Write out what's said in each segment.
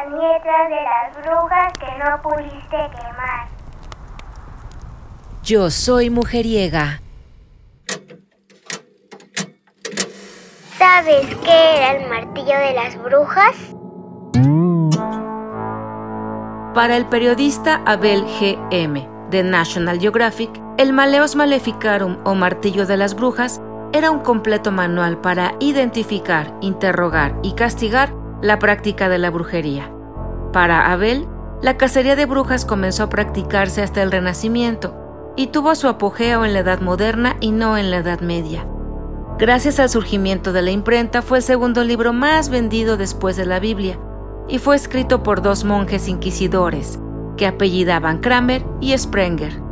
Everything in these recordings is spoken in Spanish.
las nietas de las brujas que no pudiste quemar. Yo soy mujeriega. ¿Sabes qué era el martillo de las brujas? Para el periodista Abel G.M. de National Geographic, el Maleos Maleficarum o martillo de las brujas era un completo manual para identificar, interrogar y castigar la práctica de la brujería. Para Abel, la cacería de brujas comenzó a practicarse hasta el Renacimiento y tuvo su apogeo en la Edad Moderna y no en la Edad Media. Gracias al surgimiento de la imprenta fue el segundo libro más vendido después de la Biblia y fue escrito por dos monjes inquisidores que apellidaban Kramer y Sprenger.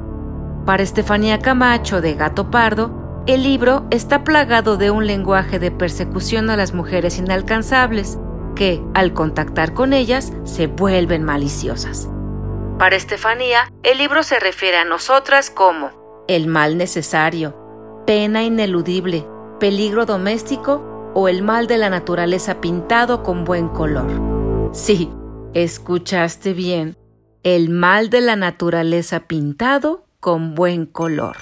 Para Estefanía Camacho de Gato Pardo, el libro está plagado de un lenguaje de persecución a las mujeres inalcanzables, que, al contactar con ellas, se vuelven maliciosas. Para Estefanía, el libro se refiere a nosotras como el mal necesario, pena ineludible, peligro doméstico o el mal de la naturaleza pintado con buen color. Sí, escuchaste bien, el mal de la naturaleza pintado con buen color.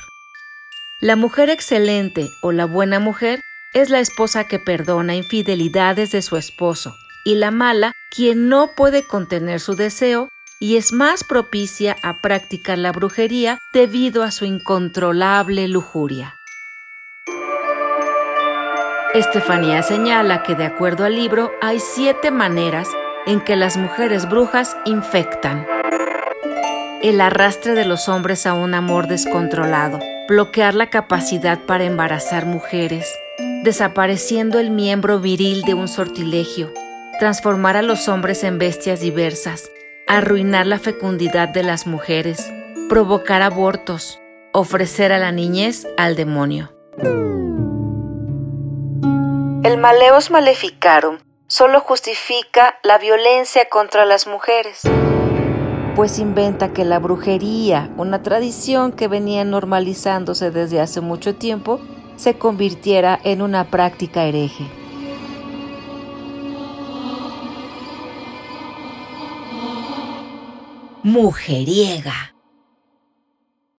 La mujer excelente o la buena mujer es la esposa que perdona infidelidades de su esposo y la mala quien no puede contener su deseo y es más propicia a practicar la brujería debido a su incontrolable lujuria. Estefanía señala que de acuerdo al libro hay siete maneras en que las mujeres brujas infectan. El arrastre de los hombres a un amor descontrolado, bloquear la capacidad para embarazar mujeres, desapareciendo el miembro viril de un sortilegio, transformar a los hombres en bestias diversas, arruinar la fecundidad de las mujeres, provocar abortos, ofrecer a la niñez al demonio. El maleos maleficarum solo justifica la violencia contra las mujeres pues inventa que la brujería, una tradición que venía normalizándose desde hace mucho tiempo, se convirtiera en una práctica hereje. Mujeriega.